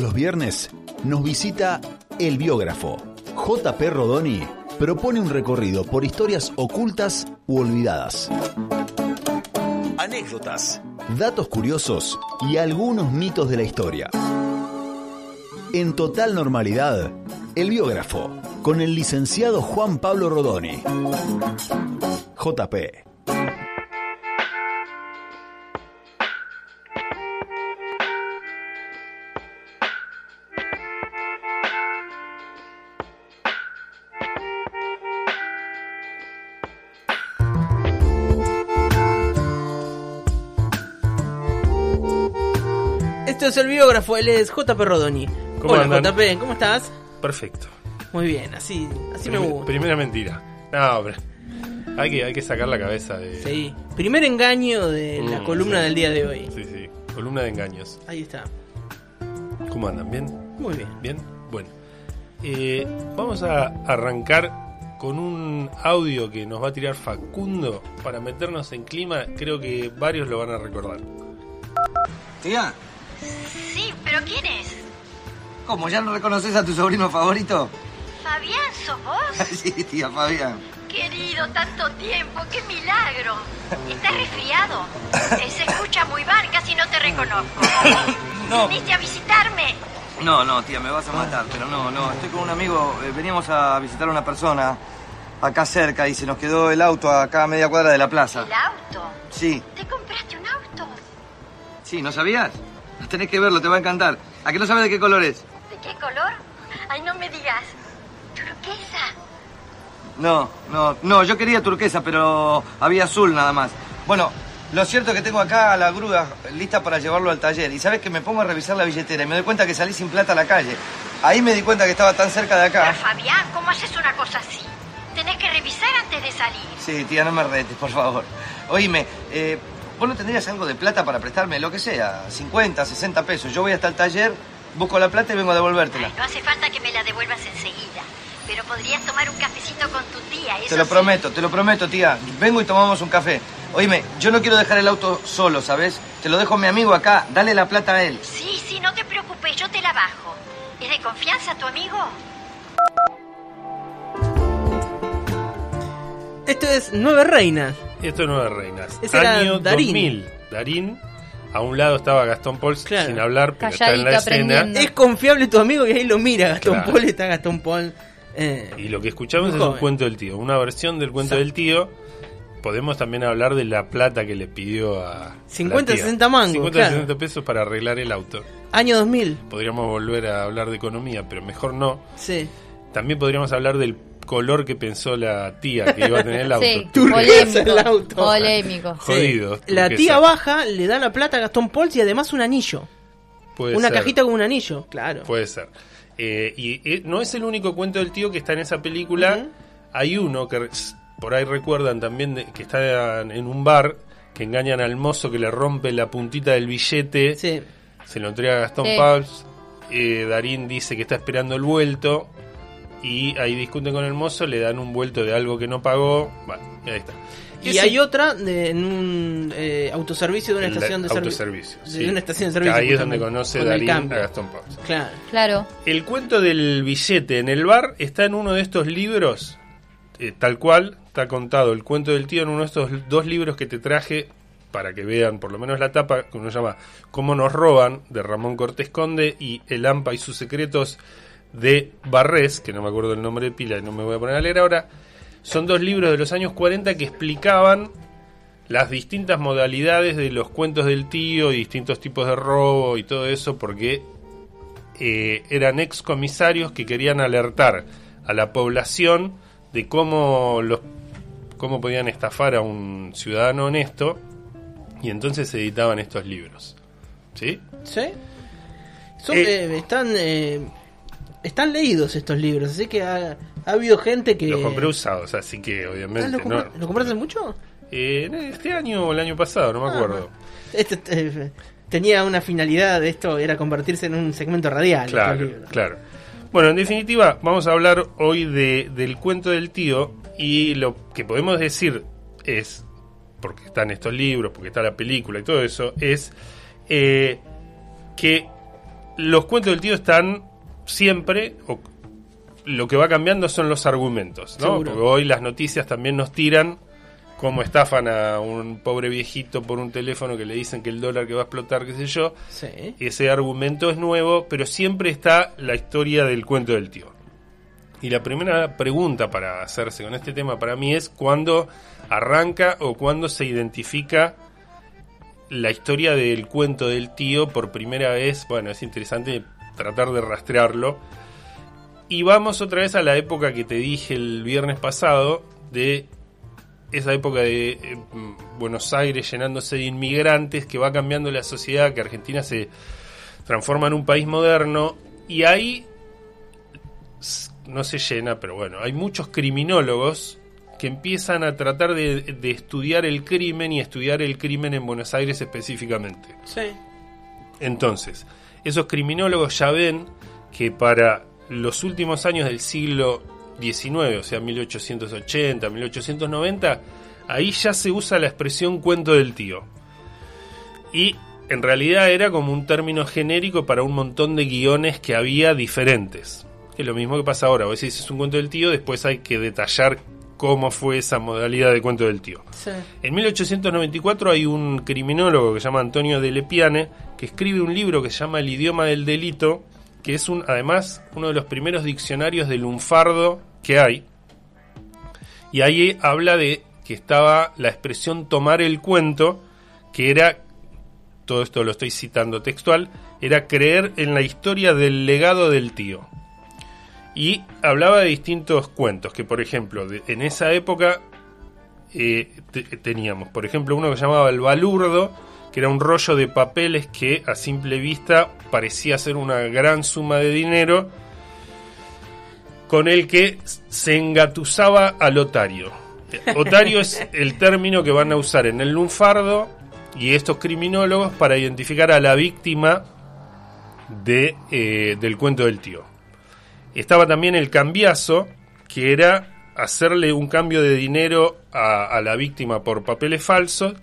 Los viernes nos visita el biógrafo. JP Rodoni propone un recorrido por historias ocultas u olvidadas. Anécdotas, datos curiosos y algunos mitos de la historia. En total normalidad, el biógrafo, con el licenciado Juan Pablo Rodoni. JP. Es el biógrafo, él es JP Rodoni. ¿Cómo Hola andan? JP, ¿cómo estás? Perfecto. Muy bien, así, así me gusta. Primera mentira. No, hombre. Hay que, hay que sacar la cabeza de. Sí. Primer engaño de la Mm, columna sí. del día de hoy. Sí, sí. Columna de engaños. Ahí está. ¿Cómo andan? ¿Bien? Muy bien. ¿Bien? Bueno. Eh, vamos a arrancar con un audio que nos va a tirar Facundo para meternos en clima. Creo que varios lo van a recordar. Tía, Sí, pero ¿quién es? ¿cómo ya no reconoces a tu sobrino favorito? Fabián, ¿sos vos? sí, tía Fabián. Querido, tanto tiempo, qué milagro. ¿Estás resfriado? Se escucha muy mal, casi no te reconozco. No. ¿Viniste a visitarme? No, no, tía, me vas a matar, pero no, no, estoy con un amigo, eh, veníamos a visitar a una persona acá cerca y se nos quedó el auto acá a media cuadra de la plaza. ¿El auto? Sí, ¿Te compraste un auto? sí, ¿no sabías? Tenés que verlo, te va a encantar. ¿A qué no sabes de qué color es? ¿De qué color? Ay, no me digas. ¿Turquesa? No, no, no, yo quería turquesa, pero había azul nada más. Bueno, lo cierto es que tengo acá la grúa lista para llevarlo al taller. Y sabes que me pongo a revisar la billetera y me doy cuenta que salí sin plata a la calle. Ahí me di cuenta que estaba tan cerca de Pero acá. Fabián, ¿cómo haces una cosa así? Tenés que revisar antes de salir. Sí, tía, no me retes, por favor. Oíme, eh, ¿vos no tendrías algo de plata para prestarme? Lo que sea, 50, 60 pesos. Yo voy hasta el taller, busco la plata y vengo a devolvértela. Ay, no hace falta que me la devuelvas enseguida. Pero podrías tomar un cafecito con tu tía, eso Te lo sí. prometo, te lo prometo, tía. Vengo y tomamos un café. Oíme, yo no quiero dejar el auto solo, ¿sabes? Te lo dejo a mi amigo acá, dale la plata a él. Sí, sí, no te preocupes, yo te la bajo. ¿Es de confianza tu amigo? Esto es Nueve Reinas. Esto es Nueve Reinas. Ese era Año Darín. 2000. Darín. A un lado estaba Gastón Claro. sin hablar, pero está en la escena. Es confiable tu amigo y ahí lo mira. Gastón Claro. Paul está Gastón Paul. eh, Y lo que escuchamos es un cuento del tío, una versión del cuento Exacto. del tío. Podemos también hablar de la plata que le pidió a. 50, la tía. 60 mangos, 50, claro. 60 pesos para arreglar el auto. año 2000. Podríamos volver a hablar de economía, pero mejor no. Sí. También podríamos hablar del color que pensó la tía que iba a tener el auto. Sí, Turquesa el polémico. auto. Polémico. Sí. Jodido, La tía baja, le da la plata a Gastón Paul y además un anillo. Puede una ser. cajita con un anillo, claro. Puede ser. Eh, y eh, no es el único cuento del tío que está en esa película. Hay uno que re- por ahí recuerdan también de- que está en un bar que engañan al mozo que le rompe la puntita del billete. Sí. Se lo entrega a Gastón Sí. Pauls. eh, Darín dice que está esperando el vuelto. Y ahí discuten con el mozo, le dan un vuelto de algo que no pagó. Bueno, ahí está. Y Ese- hay otra de- en un eh, autoservicio de una estación de servicio. De sí. una estación de servicio. Ahí es donde conoce con Darín a. Gastón Pauls. Claro. Claro. El cuento del billete en el bar está en uno de estos libros, eh, tal cual, está contado el cuento del tío en uno de estos dos libros que te traje para que vean por lo menos la tapa, que uno llama Cómo nos roban, de Ramón Cortés Conde, y El AMPA y sus secretos de Barrés, que no me acuerdo el nombre de pila y no me voy a poner a leer ahora. Son dos libros de los años 40 que explicaban las distintas modalidades de los cuentos del tío y distintos tipos de robo y todo eso, porque eh, eran ex comisarios que querían alertar a la población de cómo los cómo podían estafar a un ciudadano honesto y entonces se editaban estos libros. ¿Sí? ¿Sí? Son, Eh, eh, están, eh, están leídos estos libros, así que ha, ha habido gente que... Los compré usados, así que Ah, obviamente ¿lo, compra- no. ¿Lo compraste mucho? Eh, este año o el año pasado, no me Ah, acuerdo. Este, eh, tenía una finalidad de esto, era convertirse en un segmento radial. Claro, claro. Bueno, en definitiva, vamos a hablar hoy de, del cuento del tío y lo que podemos decir es, porque están estos libros, porque está la película y todo eso, es eh, que los cuentos del tío están siempre, o lo que va cambiando son los argumentos, ¿no? Porque hoy las noticias también nos tiran cómo estafan a un pobre viejito por un teléfono que le dicen que el dólar que va a explotar, qué sé yo. Sí. Ese argumento es nuevo, pero siempre está la historia del cuento del tío. Y la primera pregunta para hacerse con este tema para mí es cuándo arranca o cuándo se identifica la historia del cuento del tío por primera vez. Bueno, es interesante tratar de rastrearlo. Y vamos otra vez a la época que te dije el viernes pasado, de esa época de eh, Buenos Aires llenándose de inmigrantes, que va cambiando la sociedad, que Argentina se transforma en un país moderno. Y ahí no se llena, pero bueno, hay muchos criminólogos que empiezan a tratar de, de estudiar el crimen y estudiar el crimen en Buenos Aires específicamente. Sí. Entonces, esos criminólogos ya ven que para los últimos años del siglo XIX, o sea, 1880, 1890, ahí ya se usa la expresión cuento del tío. Y en realidad era como un término genérico para un montón de guiones que había diferentes. Que es lo mismo que pasa ahora. Vos decís es un cuento del tío, después hay que detallar cómo fue esa modalidad de cuento del tío. Sí. En 1894 hay un criminólogo que se llama Antonio de Lepiane que escribe un libro que se llama El idioma del delito, que es un, además uno de los primeros diccionarios de lunfardo que hay. Y ahí habla de que estaba la expresión tomar el cuento, que era, todo esto lo estoy citando textual, era creer en la historia del legado del tío. Y hablaba de distintos cuentos, que por ejemplo, en esa época eh, te- teníamos, por ejemplo, uno que se llamaba el balurdo, que era un rollo de papeles que a simple vista parecía ser una gran suma de dinero, con el que se engatusaba al otario. Otario es el término que van a usar en el lunfardo y estos criminólogos para identificar a la víctima de, eh, del cuento del tío. Estaba también el cambiazo, que era hacerle un cambio de dinero a, a la víctima por papeles falsos.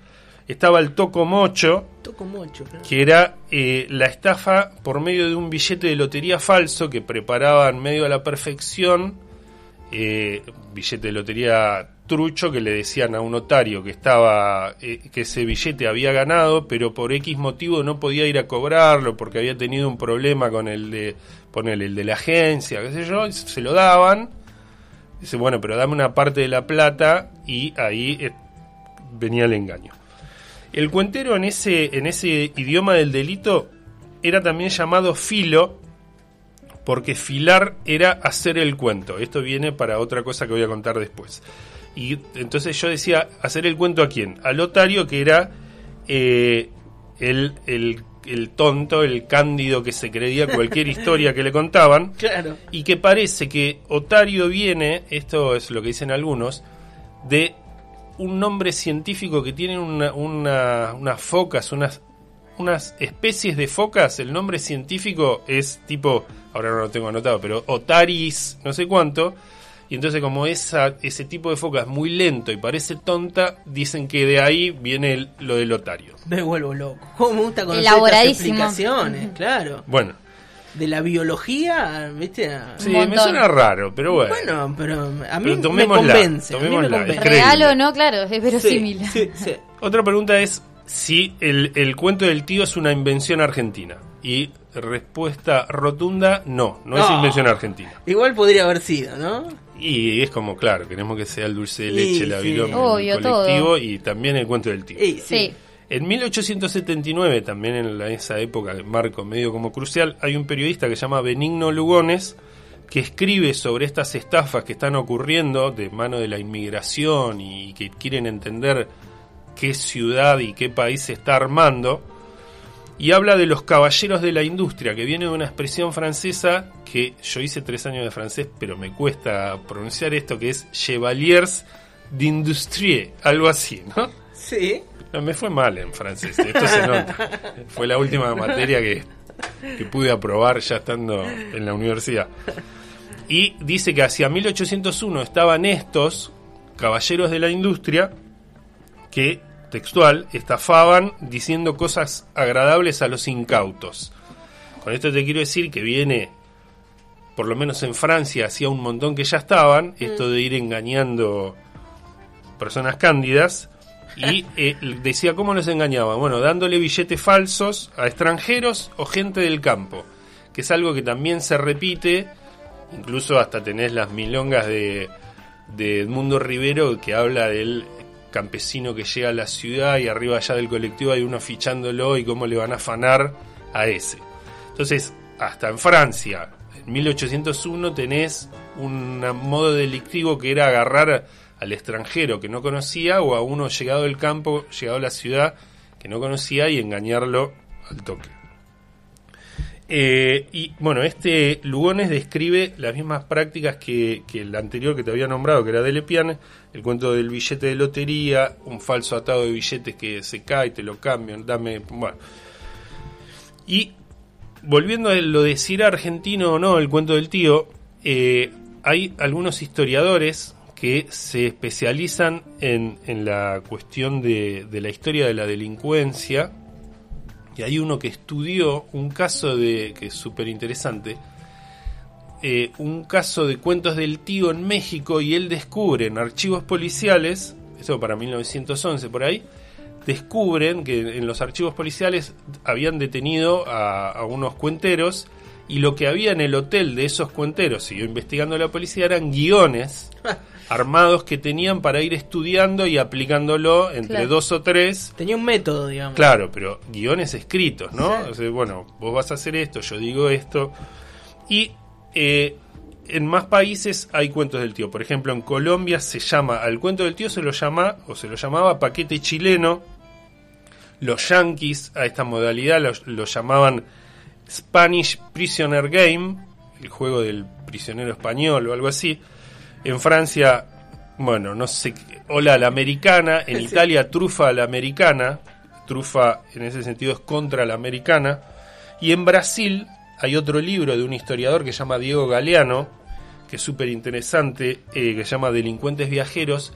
Estaba el toco mocho, Toco mucho. claro. que era eh, la estafa por medio de un billete de lotería falso que preparaban medio a la perfección, eh, billete de lotería trucho que le decían a un notario que estaba eh, que ese billete había ganado, pero por X motivo no podía ir a cobrarlo porque había tenido un problema con el de ponerle el de la agencia, qué sé yo, se lo daban. Dice, bueno, pero dame una parte de la plata y ahí eh, venía el engaño. El cuentero en ese, en ese idioma del delito era también llamado filo, porque filar era hacer el cuento. Esto viene para otra cosa que voy a contar después. Y entonces yo decía, ¿hacer el cuento a quién? Al otario, que era eh, el, el, el tonto, el cándido que se creía cualquier historia que le contaban. Claro. Y que parece que Otario viene, esto es lo que dicen algunos, de un nombre científico que tienen una, una- unas focas, unas, unas especies de focas. El nombre científico es tipo, ahora no lo tengo anotado, pero Otaris, no sé cuánto. Y entonces como esa, ese tipo de foca es muy lento y parece tonta, dicen que de ahí viene el- lo del otario. Me vuelvo loco. ¿Cómo me gusta conocer estas explicaciones? Claro. Bueno, De la biología, ¿viste? Sí, me suena raro, pero bueno. Bueno, pero a mí Pero me tomémosla, convence. a mí me tomémosla, convence. es creíble. Real o no, claro, es verosímil. Sí, sí, sí. Otra pregunta es si el, el cuento del tío es una invención argentina. Y respuesta rotunda, no, no es invención argentina. Igual podría haber sido, ¿no? Y es como, claro, queremos que sea el dulce de Sí, leche, la sí. virome, Obvio, el colectivo todo. y también el cuento del tío. Y, Sí. En 1879, también en la- esa época, de marco medio como crucial, hay un periodista que se llama Benigno Lugones que escribe sobre estas estafas que están ocurriendo de mano de la inmigración y que quieren entender qué ciudad y qué país se está armando. Y habla de los caballeros de la industria, que viene de una expresión francesa que yo hice tres años de francés, pero me cuesta pronunciar esto, que es Chevaliers d'Industrie, algo así, ¿no? Sí. No, me fue mal en francés, esto se nota. Fue la última materia que, que pude aprobar ya estando en la universidad. Y dice que hacia 1801 estaban estos caballeros de la industria que, textual, estafaban diciendo cosas agradables a los incautos. Con esto te quiero decir que viene, por lo menos en Francia, hacía un montón que ya estaban, esto de ir engañando personas cándidas. Y eh, decía cómo los engañaba. Bueno, dándole billetes falsos a extranjeros o gente del campo, que es algo que también se repite, incluso hasta tenés las milongas de, de Edmundo Rivero que habla del campesino que llega a la ciudad y arriba allá del colectivo hay uno fichándolo y cómo le van a afanar a ese. Entonces, hasta en Francia, en 1801 tenés un modo delictivo que era agarrar al extranjero que no conocía o a uno llegado del campo, llegado a la ciudad que no conocía y engañarlo al toque. Eh, y bueno, este Lugones describe las mismas prácticas que, que el anterior que te había nombrado, que era de Lepiane, el cuento del billete de lotería, un falso atado de billetes que se cae, te lo cambian, dame. Bueno. Y volviendo a lo de si era argentino o no, el cuento del tío, eh, hay algunos historiadores que se especializan en, en la cuestión de, de la historia de la delincuencia y hay uno que estudió un caso de que es súper interesante eh, un caso de cuentos del tío en México y él descubre en archivos policiales eso para 1911 por ahí descubren que en los archivos policiales habían detenido a, a unos cuenteros y lo que había en el hotel de esos cuenteros, siguió investigando la policía, eran guiones armados que tenían para ir estudiando y aplicándolo entre Claro. dos o tres Tenía un método, digamos. Claro, pero guiones escritos, ¿no? O sea, bueno, vos vas a hacer esto, yo digo esto. Y eh, en más países hay cuentos del tío. Por ejemplo, en Colombia se llama, al cuento del tío se lo llama, o se lo llamaba paquete chileno. Los yankees a esta modalidad lo, lo llamaban Spanish Prisoner Game, el juego del prisionero español o algo así. En Francia, bueno, no sé, hola a la americana. En Sí. Italia, trufa a la americana. Trufa en ese sentido es contra la americana. Y en Brasil hay otro libro de un historiador que se llama Diego Galeano, que es súper interesante, eh, que se llama Delincuentes Viajeros.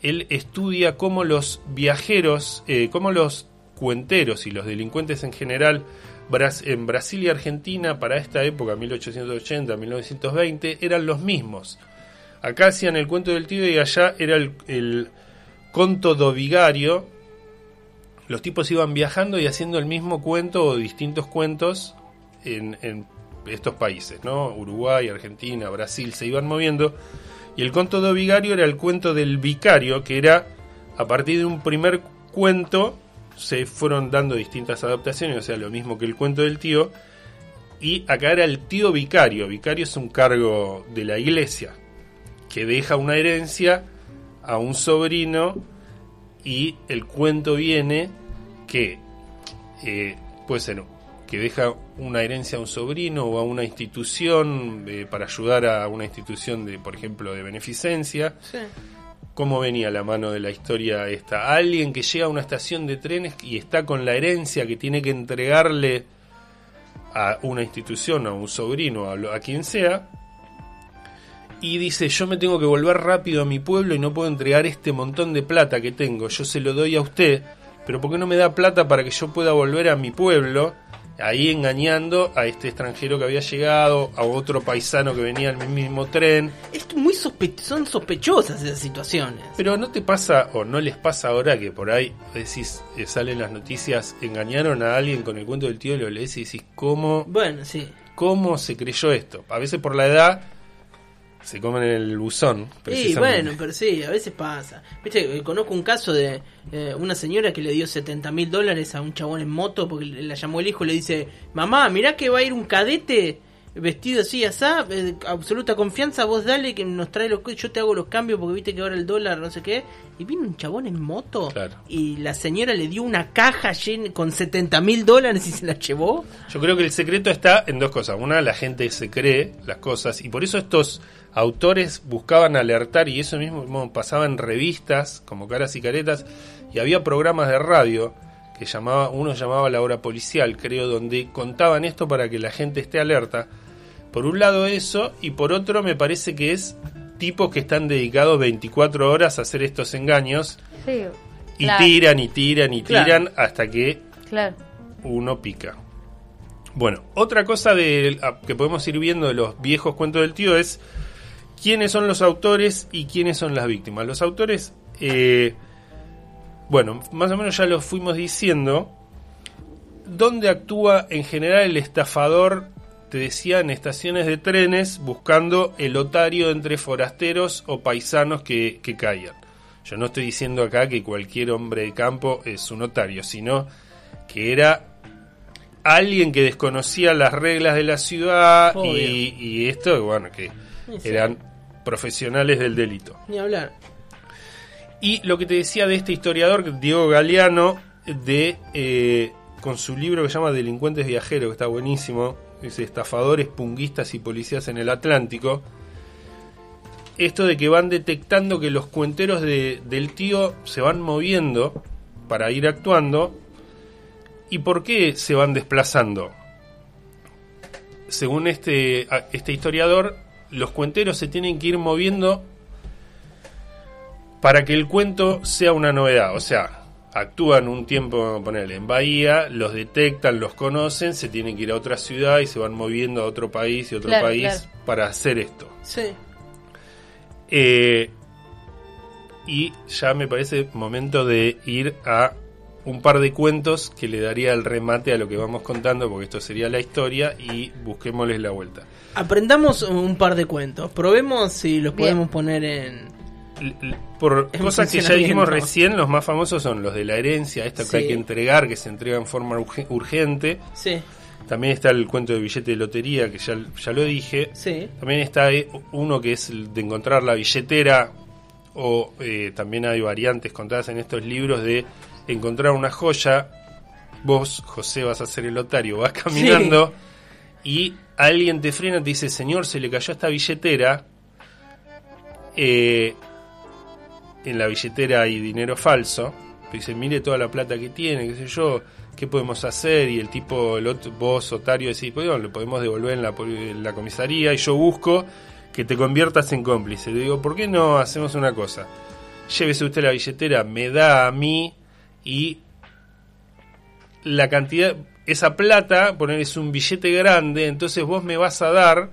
Él estudia cómo los viajeros, eh, cómo los cuenteros y los delincuentes en general en Brasil y Argentina para esta época, 1880, 1920, eran los mismos. Acá hacían el cuento del tío y allá era el, el conto do vigario. Los tipos iban viajando y haciendo el mismo cuento o distintos cuentos en, en estos países, ¿no? Uruguay, Argentina, Brasil, se iban moviendo. Y el conto do vigario era el cuento del vicario, que era a partir de un primer cuento se fueron dando distintas adaptaciones, o sea, lo mismo que el cuento del tío. Y acá era el tío vicario. Vicario es un cargo de la iglesia que deja una herencia a un sobrino y el cuento viene que eh, puede ser que deja una herencia a un sobrino o a una institución eh, para ayudar a una institución de, por ejemplo, de beneficencia. Sí. ¿Cómo venía la mano de la historia esta? Alguien que llega a una estación de trenes y está con la herencia que tiene que entregarle a una institución, a un sobrino, a, lo- a quien sea, y dice, yo me tengo que volver rápido a mi pueblo y no puedo entregar este montón de plata que tengo, yo se lo doy a usted, pero ¿por qué no me da plata para que yo pueda volver a mi pueblo? Ahí engañando a este extranjero que había llegado, a otro paisano que venía en el mismo tren, Es muy sospe- son sospechosas esas situaciones. pero no te pasa o no les pasa ahora que por ahí decís, eh, salen las noticias, engañaron a alguien con el cuento del tío, lo lees y decís, ¿cómo, Bueno, sí. cómo se creyó esto? A veces por la edad se comen el buzón. Sí, bueno, pero sí, a veces pasa. Viste, eh, conozco un caso de eh, una señora que le dio 70 mil dólares a un chabón en moto porque le- la llamó el hijo y le dice, mamá, mirá que va a ir un cadete vestido así, asá, eh, absoluta confianza, vos dale que nos trae los... Yo te hago los cambios porque viste que ahora el dólar, no sé qué. Y vino un chabón en moto Claro. y la señora le dio una caja llena con 70 mil dólares y se la llevó. Yo creo que el secreto está en dos cosas. Una, la gente se cree las cosas y por eso estos autores buscaban alertar y eso mismo pasaba en revistas como Caras y Caretas y había programas de radio que llamaba, uno llamaba La Hora Policial, creo, donde contaban esto para que la gente esté alerta. Por un lado eso y por otro me parece que es tipos que están dedicados 24 horas a hacer estos engaños Sí, y claro, tiran y tiran y Claro. tiran hasta que Claro. uno pica. Bueno, otra cosa de, que podemos ir viendo de los viejos cuentos del tío es quiénes son los autores y quiénes son las víctimas. Los autores, eh, bueno, más o menos ya lo fuimos diciendo. ¿Dónde actúa en general el estafador? Te decía, en estaciones de trenes buscando el otario entre forasteros o paisanos que, que caigan. Yo no estoy diciendo acá que cualquier hombre de campo es un otario, sino que era alguien que desconocía las reglas de la ciudad y, y esto, bueno, que sí. eran profesionales del delito. Ni hablar. Y lo que te decía de este historiador, Diego Galeano, de eh, con su libro que se llama Delincuentes Viajeros, que está buenísimo, Estafadores, Punguistas y Policías en el Atlántico. Esto de que van detectando que los cuenteros de- del tío se van moviendo para ir actuando. ¿Y por qué se van desplazando? Según este, este historiador, los cuenteros se tienen que ir moviendo para que el cuento sea una novedad. O sea, actúan un tiempo, vamos a ponerle, en Bahía, los detectan, los conocen, se tienen que ir a otra ciudad y se van moviendo a otro país y otro Claro, país claro. para hacer esto. Sí. Eh, y ya me parece momento de ir a un par de cuentos que le daría el remate a lo que vamos contando, porque esto sería la historia y busquémosles la vuelta. Aprendamos un par de cuentos. Probemos si los Bien. podemos poner en. Por cosas que ya dijimos recién, los más famosos son los de la herencia, esto que hay que entregar, que se entrega en forma urge- urgente. Sí, También está el cuento de billete de lotería, que ya, ya lo dije. sí. También está eh, uno que es el de encontrar la billetera, o eh, también hay variantes contadas en estos libros de encontrar una joya. Vos, José, vas a ser el otario, vas caminando y alguien te frena y te dice, señor, se le cayó esta billetera. Eh, en la billetera hay dinero falso. Dice, mire toda la plata que tiene, qué sé yo, qué podemos hacer. Y el tipo, el otro, vos, Otario, decís, pues bueno, lo podemos devolver en la, en la comisaría. Y yo busco que te conviertas en cómplice. Le digo, ¿por qué no hacemos una cosa? Llévese usted la billetera, me da a mí y la cantidad, esa plata, poner es un billete grande, entonces vos me vas a dar,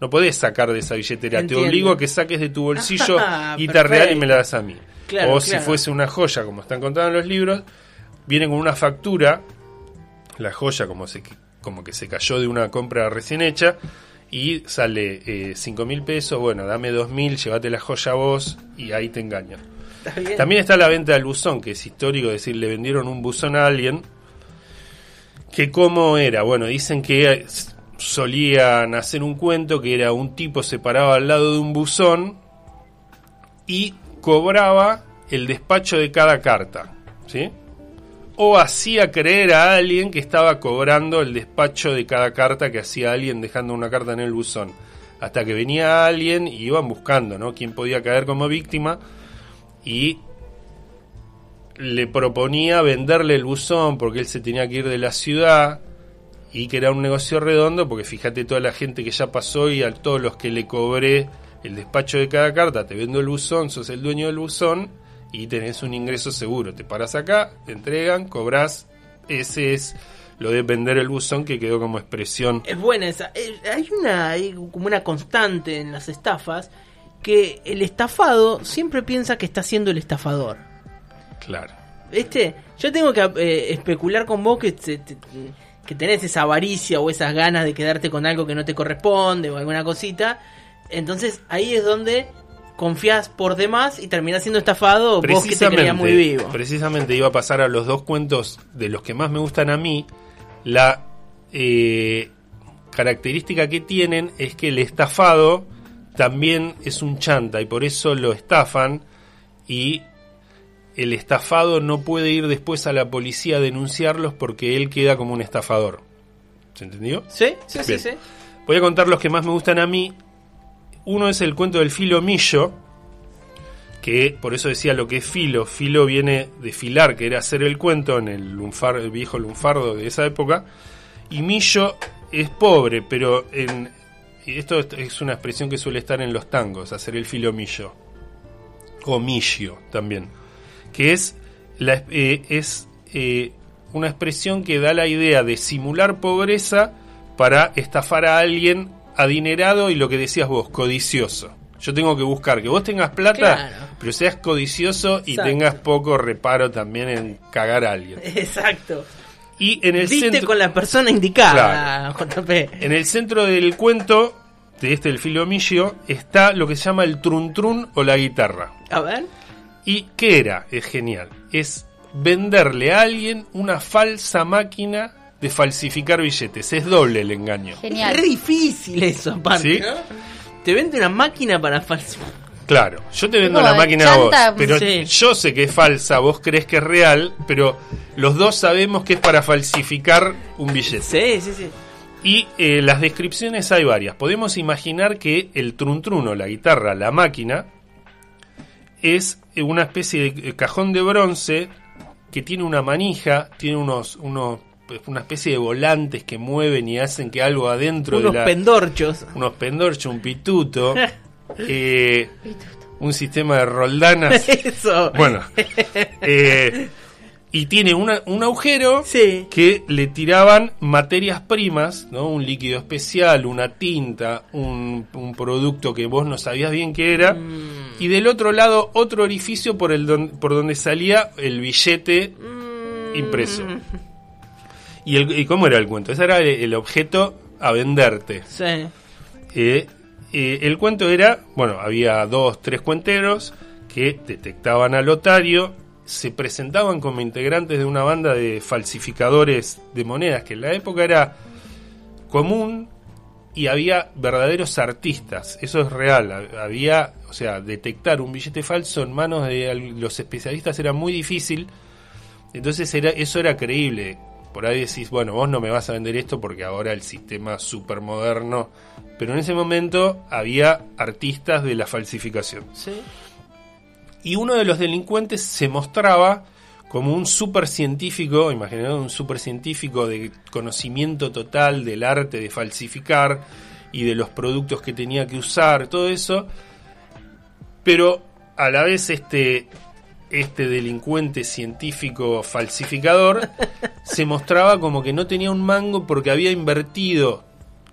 no podés sacar de esa billetera, Entiendo. te obligo a que saques de tu bolsillo Ah, guita real y me la das a mí. Claro, o si claro. fuese una joya, como están contados en los libros, viene con una factura, la joya como, se, como que se cayó de una compra recién hecha, y sale 5 mil pesos, bueno, dame 2 mil, llévate la joya vos, y ahí te engañan. Está. También está la venta del buzón, que es histórico, es decir, le vendieron un buzón a alguien. Que cómo era, bueno, dicen que eh, solían hacer un cuento que era un tipo se paraba al lado de un buzón y cobraba el despacho de cada carta, ¿sí? O hacía creer a alguien que estaba cobrando el despacho de cada carta que hacía alguien dejando una carta en el buzón. Hasta que venía alguien y iban buscando, ¿no? Quién podía caer como víctima y le proponía venderle el buzón porque él se tenía que ir de la ciudad y que era un negocio redondo porque fíjate toda la gente que ya pasó y a todos los que le cobré el despacho de cada carta, te vendo el buzón, sos el dueño del buzón y tenés un ingreso seguro. Te paras acá, te entregan, cobras, ese es lo de vender el buzón que quedó como expresión. Es buena esa. Eh, Hay una hay como una constante en las estafas que el estafado siempre piensa que está siendo el estafador. Claro. ¿Viste? Yo tengo que eh, especular con vos que, te- te- que tenés esa avaricia o esas ganas de quedarte con algo que no te corresponde o alguna cosita. Entonces ahí es donde confías por demás y terminás siendo estafado vos que te creías muy vivo. precisamente iba a pasar a los dos cuentos de los que más me gustan a mí. La eh, característica que tienen es que el estafado también es un chanta y por eso lo estafan y el estafado no puede ir después a la policía a denunciarlos porque él queda como un estafador. ¿Se entendió? ¿Sí? Sí, sí, Bien. sí. Voy a contar los que más me gustan a mí. Uno es el cuento del filo millo, que por eso decía lo que es filo. Filo viene de filar, que era hacer el cuento en el, lunfar, el viejo lunfardo de esa época. Y millo es pobre, pero en, y esto es- es una expresión que suele estar en los tangos, hacer el filo millo. O millo también. Que es, la, eh, es eh, una expresión que da la idea de simular pobreza para estafar a alguien adinerado y lo que decías vos, codicioso. Yo tengo que buscar que vos tengas plata, Claro. pero seas codicioso y Exacto. tengas poco reparo también en cagar a alguien. Exacto. Y en el Viste centro, con la persona indicada, JP. en el centro del cuento de este el filomillo está lo que se llama el trun trun o la guitarra. A ver. ¿Y qué era? Es genial. Es venderle a alguien una falsa máquina de falsificar billetes. Es doble el engaño. Es Genial. re difícil eso, aparte. ¿Sí? ¿no? Te vende una máquina para falsificar. Claro, yo te vendo la máquina a vos, chanta, pero sí. yo sé que es falsa, vos crees que es real, pero los dos sabemos que es para falsificar un billete. Sí, sí, sí. Y eh, las descripciones hay varias. Podemos imaginar que el trun trun o la guitarra, la máquina, es una especie de eh, cajón de bronce que tiene una manija, tiene unos, unos pues, una especie de volantes que mueven y hacen que algo adentro Unos de la, pendorchos. unos pendorchos, un pituto, eh, un sistema de roldanas. Eso. Bueno, eh, y tiene una- un agujero Sí. que le tiraban materias primas, ¿no? Un líquido especial, una tinta, un, un producto que vos no sabías bien qué era. Mm. Y del otro lado, otro orificio por, el don- por donde salía el billete Mm. impreso. ¿Y, el, ¿Y cómo era el cuento? Ese era el, el objeto a venderte. Sí. Eh, eh, el cuento era, bueno, había dos, tres cuenteros que detectaban al otario, se presentaban como integrantes de una banda de falsificadores de monedas, que en la época era común y había verdaderos artistas, eso es real, ha- había, o sea, detectar un billete falso en manos de los especialistas era muy difícil, entonces era, eso era creíble. Por ahí decís, bueno, vos no me vas a vender esto porque ahora el sistema súper moderno. Pero en ese momento había artistas de la falsificación. Sí. Y uno de los delincuentes se mostraba como un super científico, imaginad un super científico de conocimiento total del arte de falsificar y de los productos que tenía que usar, todo eso. Pero a la vez este, este delincuente científico falsificador se mostraba como que no tenía un mango porque había invertido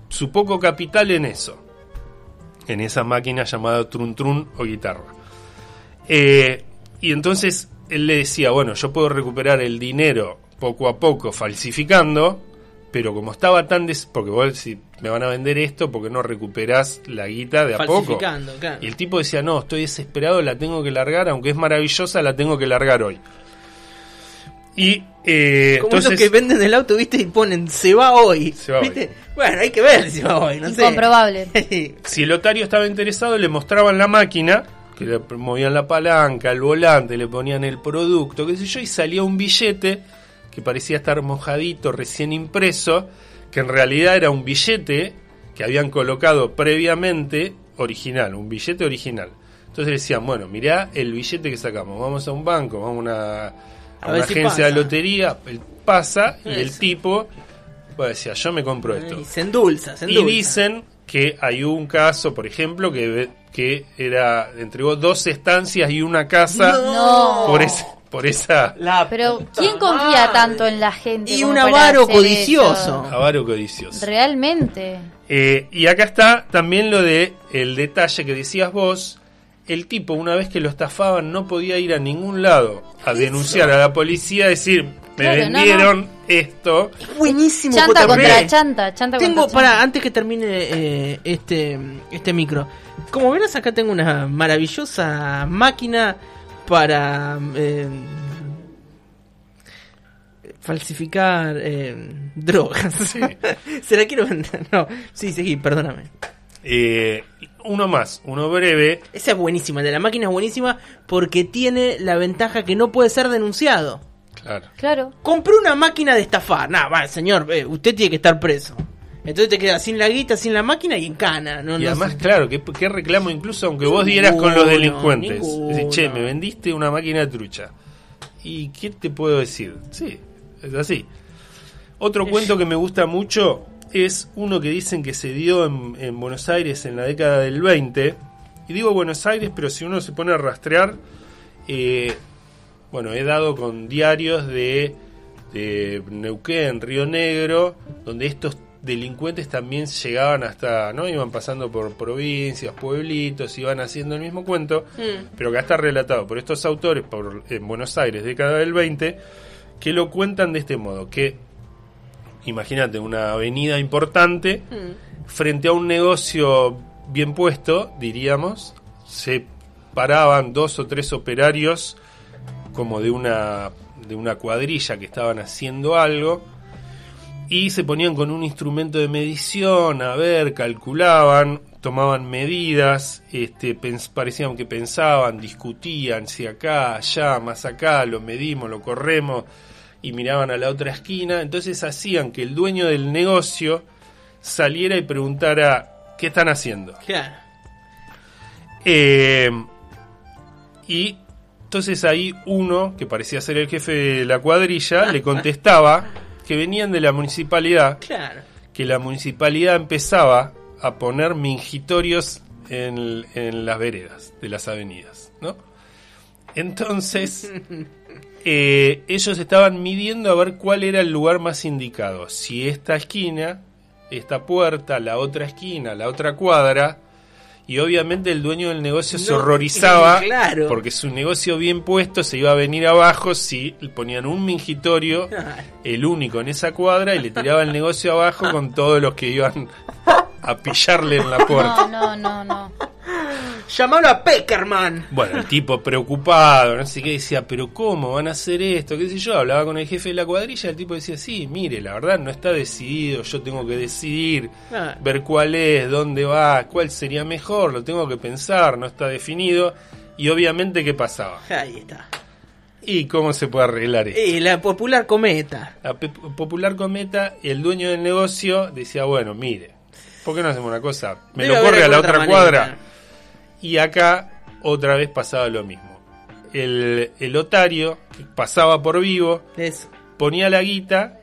su poco capital en eso, en esa máquina llamada trun trun o guitarra. Eh, y entonces él le decía, bueno, yo puedo recuperar el dinero poco a poco falsificando, pero como estaba tan des... porque vos si me van a vender esto, porque no recuperás la guita de a poco. Claro. Y el tipo decía, no, estoy desesperado, la tengo que largar, aunque es maravillosa, la tengo que largar hoy. Y eh, Como entonces... esos que venden el auto, viste, y ponen se va hoy. Se va hoy. Bueno, hay que ver si va hoy, no sé. Incomprobable. si el otario estaba interesado, le mostraban la máquina, que le movían la palanca, el volante, le ponían el producto, qué sé yo, y salía un billete que parecía estar mojadito, recién impreso, que en realidad era un billete que habían colocado previamente original, un billete original. Entonces decían, bueno, mirá el billete que sacamos, vamos a un banco, vamos a una, a A una ver si agencia de lotería, él pasa y el tipo pues, decía, yo me compro esto. Y se endulza, se Y dicen que hay un caso, por ejemplo, que, que era entregó dos estancias y una casa No. por ese, por esa La Pero ¿quién confía madre. tanto en la gente? Y como un para avaro hacer codicioso. eso? avaro codicioso. Realmente. Eh, y acá está también lo de el detalle que decías vos. El tipo, una vez que lo estafaban, no podía ir a ningún lado a denunciar a la policía, decir, me Claro, no, vendieron esto. Buenísimo, Chanta JP. contra chanta, chanta Tengo, contra para, chanta. antes que termine eh, este, este micro. Como verás, acá tengo una maravillosa máquina para eh, falsificar eh, drogas. Se la quiero vender. No, sí, seguí, perdóname. Eh, uno más, uno breve. Esa es buenísima, el de la máquina es buenísima porque tiene la ventaja que no puede ser denunciado. Claro. Claro. Compré una máquina de estafar. Nah, va, señor, eh, usted tiene que estar preso. Entonces te quedas sin la guita, sin la máquina y en cana. No, Y además, claro, ¿qué, qué reclamo incluso aunque vos dieras con los delincuentes? Decís, che, me vendiste una máquina trucha. ¿Y qué te puedo decir? Sí, es así. Otro cuento que me gusta mucho es uno que dicen que se dio en, en Buenos Aires en la década del 20. Y digo Buenos Aires, pero si uno se pone a rastrear, eh, bueno, he dado con diarios de de Neuquén, Río Negro, donde estos delincuentes también llegaban hasta, ¿no? Iban pasando por provincias, pueblitos, iban haciendo el mismo cuento, Mm. pero acá está relatado por estos autores por, en Buenos Aires, década del 20, que lo cuentan de este modo, que imagínate una avenida importante Mm. frente a un negocio bien puesto, diríamos, se paraban dos o tres operarios como de una de una cuadrilla que estaban haciendo algo y se ponían con un instrumento de medición a ver, calculaban, tomaban medidas, este, parecían que pensaban, discutían si acá, allá, más acá, lo medimos, lo corremos y miraban a la otra esquina, entonces hacían que el dueño del negocio saliera y preguntara qué están haciendo. Claro. Eh, y entonces ahí uno, que parecía ser el jefe de la cuadrilla, le contestaba que venían de la municipalidad, Claro. que la municipalidad empezaba a poner mingitorios en, en las veredas de las avenidas, ¿no? Entonces, eh, ellos estaban midiendo a ver cuál era el lugar más indicado. Si esta esquina, esta puerta, la otra esquina, la otra cuadra. Y obviamente el dueño del negocio se horrorizaba claro. porque su negocio bien puesto se iba a venir abajo si ponían un mingitorio, el único en esa cuadra, y le tiraba el negocio abajo con todos los que iban a pillarle en la puerta. No, no, no, no. Llamalo a Peckerman. Bueno, el tipo preocupado, no sé qué, decía, pero ¿cómo van a hacer esto? ¿Qué sé yo? Hablaba con el jefe de la cuadrilla, el tipo decía, sí, mire, la verdad no está decidido, yo tengo que decidir, Ah. ver cuál es, dónde va, cuál sería mejor, lo tengo que pensar, no está definido. Y obviamente, ¿qué pasaba? Ahí está. ¿Y cómo se puede arreglar esto? Y la popular cometa. La popular cometa, el dueño del negocio decía, bueno, mire, ¿por qué no hacemos una cosa? Me Debe lo corre a la otra manera. cuadra. Y acá otra vez pasaba lo mismo. El, el otario pasaba por vivo, Eso. ponía la guita,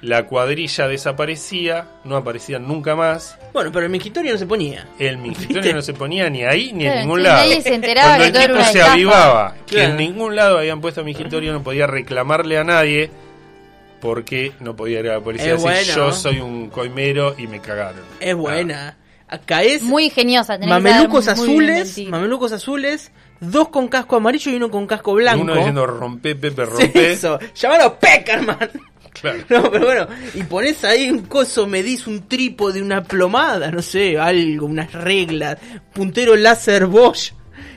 la cuadrilla desaparecía, no aparecían nunca más. Bueno, pero el mingitorio no se ponía. El mingitorio ¿Viste? no se ponía ni ahí ni en ningún lado. nadie se enteraba Cuando el tipo se avivaba que Claro. en ningún lado habían puesto mingitorio, no podía reclamarle a nadie porque no podía ir a la policía Es y decir bueno. yo soy un coimero y me cagaron. Es buena. Acá es Muy ingeniosa. tenés que mamelucos bien azules, mamelucos azules, dos con casco amarillo y uno con casco blanco. uno diciendo rompe, Pepe, Sí, rompe. Eso, llamalo Peckerman. Claro. No, pero bueno, y pones ahí un coso, medís un trípode, una plomada, no sé, algo, unas reglas, puntero láser Bosch.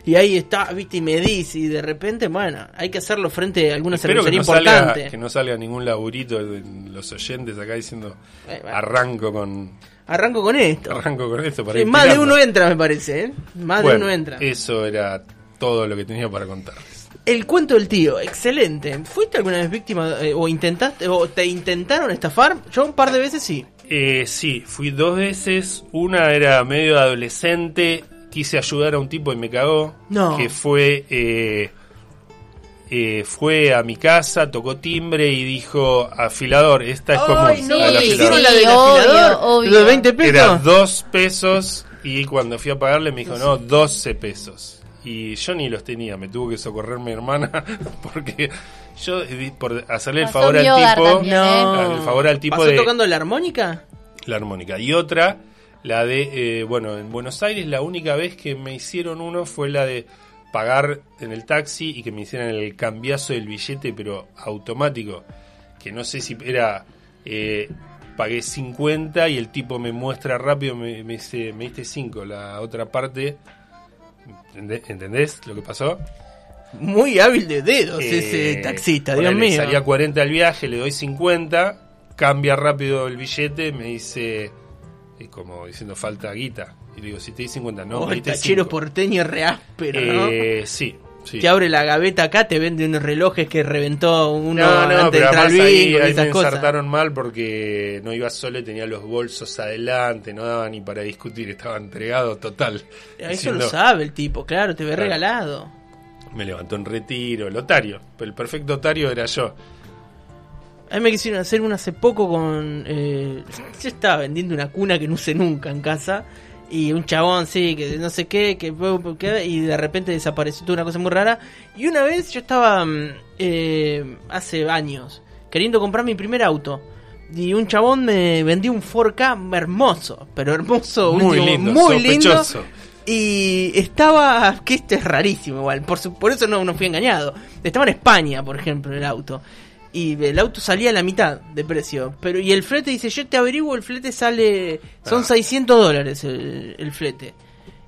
Y ahí está, viste, y medís, y de repente, bueno, hay que hacerlo frente a alguna Espero que cervecería no, salga, importante. que no salga ningún laburito de los oyentes acá diciendo Eh, bueno. arranco con Arranco con esto. arranco con esto para Sí, ir más de uno entra, me parece, ¿eh? Más de uno entra. Eso era todo lo que tenía para contarles. El cuento del tío, excelente. ¿Fuiste alguna vez víctima eh, o intentaste o te intentaron estafar? Yo un par de veces sí. Eh, sí, fui dos veces. Una era medio adolescente. Quise ayudar a un tipo y me cagó. No. Que fue. Eh, eh, fue a mi casa, tocó timbre y dijo: Afilador, esta es común. Ay, no, al Sí, ¿te afilador". hicieron la del obvio, afilador? obvio. ¿Los 20 pesos? Era dos pesos. Y cuando fui a pagarle me dijo: No, 12 pesos. Y yo ni los tenía, me tuvo que socorrer mi hermana porque yo, eh, por hacerle el Pasó favor al tipo, también, ¿eh? el favor al tipo ¿Pasó de tocando la armónica? la armónica. Y otra, la de, eh, bueno, en Buenos Aires la única vez que me hicieron uno fue la de pagar en el taxi y que me hicieran el cambiazo del billete, pero automático. Que no sé si era, eh, pagué 50 y el tipo me muestra rápido, me, me dice, me diste 5, la otra parte. ¿Entendé- ¿Entendés lo que pasó? Muy hábil de dedos Eh, ese taxista, Dios mío. Salía 40 el viaje, le doy 50, cambia rápido el billete, me dice, es como diciendo falta guita. Y le digo, si te di 50, no, Oh, el tachero porteño re áspero, ¿no? Eh, sí, sí. Te abre la gaveta acá, te vende unos relojes que reventó uno No, no, antes pero además ahí, y ahí me ensartaron mal porque no iba solo y tenía los bolsos adelante, no daba ni para discutir, estaba entregado total. Eso Diciendo, lo sabe el tipo, claro, te ve Claro. regalado. Me levantó en retiro, el otario, el perfecto otario era yo. A mí me quisieron hacer una hace poco con... eh, yo estaba vendiendo una cuna que no usé nunca en casa. Y un chabón, sí, que no sé qué, que, que- y de repente desapareció, tuvo una cosa muy rara. Y una vez yo estaba, mm, eh, hace años, queriendo comprar mi primer auto. Y un chabón me vendió un 4K hermoso, pero hermoso, Muy último, lindo, muy lindo. sospechoso. Y estaba, que esto es rarísimo igual, por, su- por eso no, no fui engañado. Estaba en España, por ejemplo, el auto. Y el auto salía a la mitad de precio. Pero y el flete dice, yo te averiguo, el flete sale, son Ah. 600 dólares el, el flete.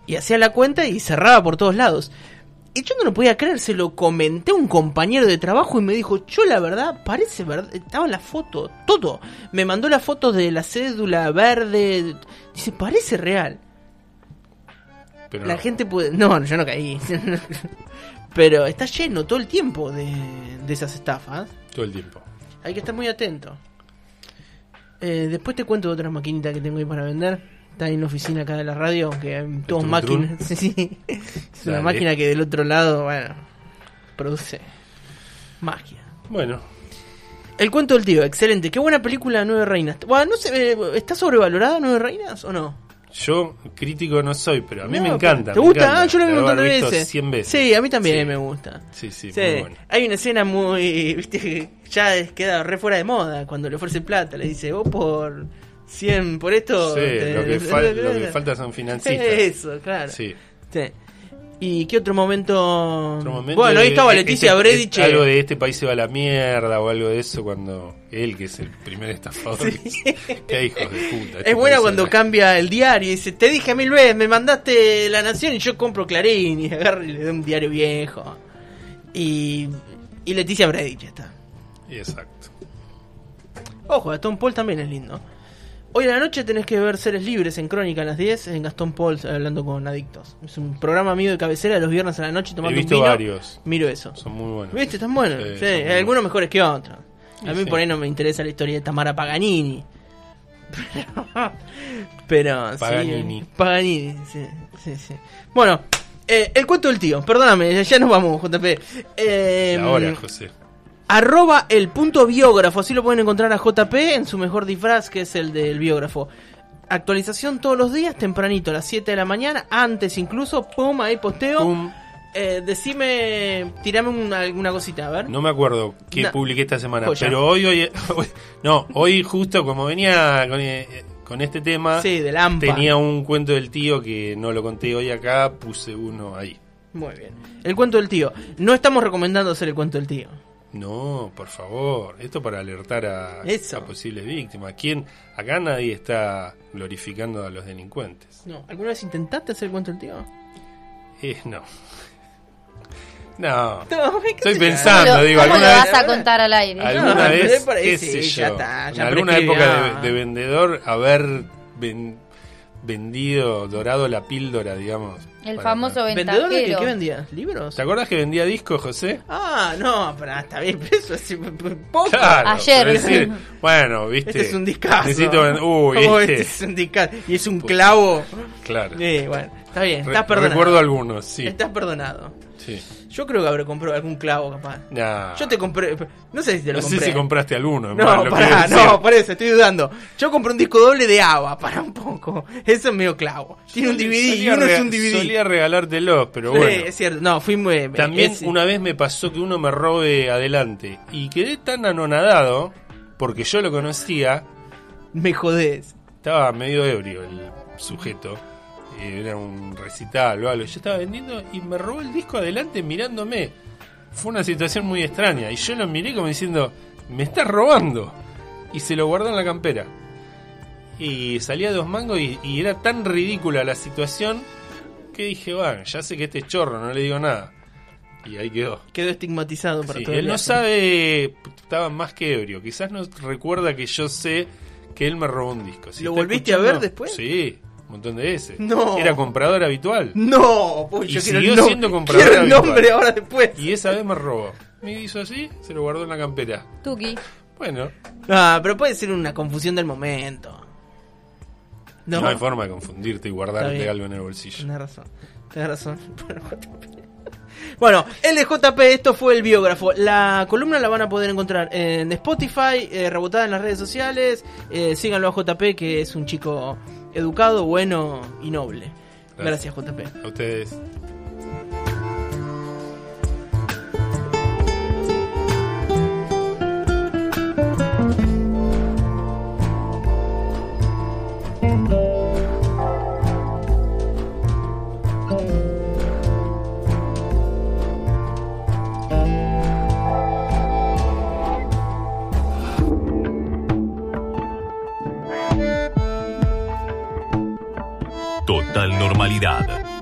Y hacía la cuenta y cerraba por todos lados. Y yo no lo podía creer, se lo comenté a un compañero de trabajo y me dijo, yo la verdad, parece verdad, estaba la foto, todo. Me mandó la foto de la cédula verde, dice, parece real. Pero La no. gente puede... No, yo no caí. Pero está lleno todo el tiempo de, de esas estafas. Todo el tiempo. Hay que estar muy atento. Eh, después te cuento de otra maquinita que tengo ahí para vender. Está en la oficina acá de la radio, que hay todos máquinas. Sí, sí. Es una máquina que del otro lado, bueno, produce magia. Bueno, El cuento del tío, excelente. Qué buena película Nueve Reinas. Bueno, no sé, eh, ¿está sobrevalorada Nueve Reinas o no? Yo crítico no soy, pero a mí No, me encanta. ¿Te me gusta? encanta. Ah, yo lo haber visto veces. 100 veces. Sí, a mí también Sí. me gusta. Sí, sí, Sí, muy bueno. hay una escena muy, viste, ya queda re fuera de moda cuando le ofrece plata, le dice, vos por 100, por esto... Sí, te- lo que, lo que falta son financistas. Eso, claro. Sí. Sí. ¿Y qué otro momento? Otro momento bueno, ahí estaba este- Leticia este- Bredich. Algo de este país se va a la mierda o algo de eso cuando él, que es el primer estafador, qué hijos de puta. este Es buena país cuando cambia el diario y dice, te dije mil veces, me mandaste La Nación y yo compro Clarín y agarra y le da un diario viejo. Y, y Leticia Bredich está. Exacto. Ojo, Gastón Paul también es lindo. Hoy a la noche tenés que ver Seres Libres en Crónica a las 10 en Gastón Paul hablando con adictos. Es un programa mío de cabecera los viernes a la noche tomando He un visto vino. varios. Miro eso. Son muy buenos. ¿Viste? Están buenos. Sí, Sí, son muy algunos mejores que otros. A mí Sí. por ahí no me interesa la historia de Tamara Paganini. Pero, pero sí, Paganini. Paganini, sí, sí, sí. Bueno, eh, el cuento del tío, perdóname, ya nos vamos, JP. Eh, Ahora, José. Arroba el punto biógrafo, así lo pueden encontrar a JP en su mejor disfraz, que es el del biógrafo. Actualización todos los días, tempranito, a las 7 de la mañana, antes incluso, pum, ahí posteo. Pum. Eh, decime, tirame una, alguna cosita, a ver. No me acuerdo qué publiqué esta semana, Joya. pero hoy, hoy, hoy- no, hoy justo como venía con, eh, con este tema, Sí, del AMPA. tenía un cuento del tío que no lo conté hoy acá, puse uno ahí. Muy bien. El cuento del tío. No estamos recomendando hacer el cuento del tío. No, por favor, esto para alertar a, a posibles víctimas. ¿Quién? Acá nadie está glorificando a los delincuentes. No. ¿Alguna vez intentaste hacer el cuento del tío? Eh, no. No. No, ¿qué Estoy pensando, ¿Cómo digo, cómo alguna lo vez- vas a contar al aire? ¿Alguna No, vez, me parece, qué sé ya está, en ya alguna prescribió. época de, de vendedor, haber ven- vendido, dorado la píldora, digamos? El para- famoso ¿Vendedor de qué, ventajero. qué vendías? ¿Libros? ¿Te acuerdas que vendía discos, José? Ah, no, pero está bien, pero eso es poco. Claro, Ayer. pero decir, bueno, viste. Este es un discazo. Necesito ven- Uy, ¿Cómo este. este es un discazo? Y es un clavo. Claro. Sí, bueno, está bien, Re- estás perdonado. recuerdo algunos, sí. Estás perdonado. sí. Yo creo que habré comprado algún clavo, capaz. Nah. Yo te compré. No sé si te lo No sé compré. si compraste alguno. No, lo pará, no, por eso, estoy dudando. Yo compré un disco doble de ABBA, para un poco. Eso es medio clavo. Tiene un DVD y uno es un DVD. Solía regalártelos, pero Sí, bueno. es cierto. No, fui muy. También es- una vez me pasó que uno me robe adelante y quedé tan anonadado porque yo lo conocía, Me jodés. estaba medio ebrio el sujeto, eh, era un recital o algo, yo estaba vendiendo y me robó el disco adelante mirándome. Fue una situación muy extraña y yo lo miré como diciendo, me estás robando. Y se lo guardó en la campera. Y salía dos mangos y, y era tan ridícula la situación que dije, bueno, ya sé que este es chorro, no le digo nada. Y ahí quedó. Quedó estigmatizado para Sí, todo el él no sabe, estaba más que ebrio. Quizás no recuerda que yo sé que él me robó un disco. Si ¿Lo volviste a ver después? Sí, un montón de veces. No. Era comprador habitual. No, pues Y yo quiero siguió el, siendo comprador quiero el habitual. nombre ahora después. Y esa vez me robó. Me hizo así, se lo guardó en la campera. Tuki. Bueno, Ah, pero puede ser una confusión del momento. no, No, hay forma de confundirte y guardarte algo en el bolsillo. Tenés razón, tenés razón. Bueno, JP. Bueno, el de JP, esto fue el biógrafo. La columna la van a poder encontrar en Spotify, eh, rebotada en las redes sociales. Eh, síganlo a JP, que es un chico educado, bueno y noble. Gracias, JP. A ustedes.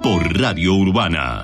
Por Radio Urbana.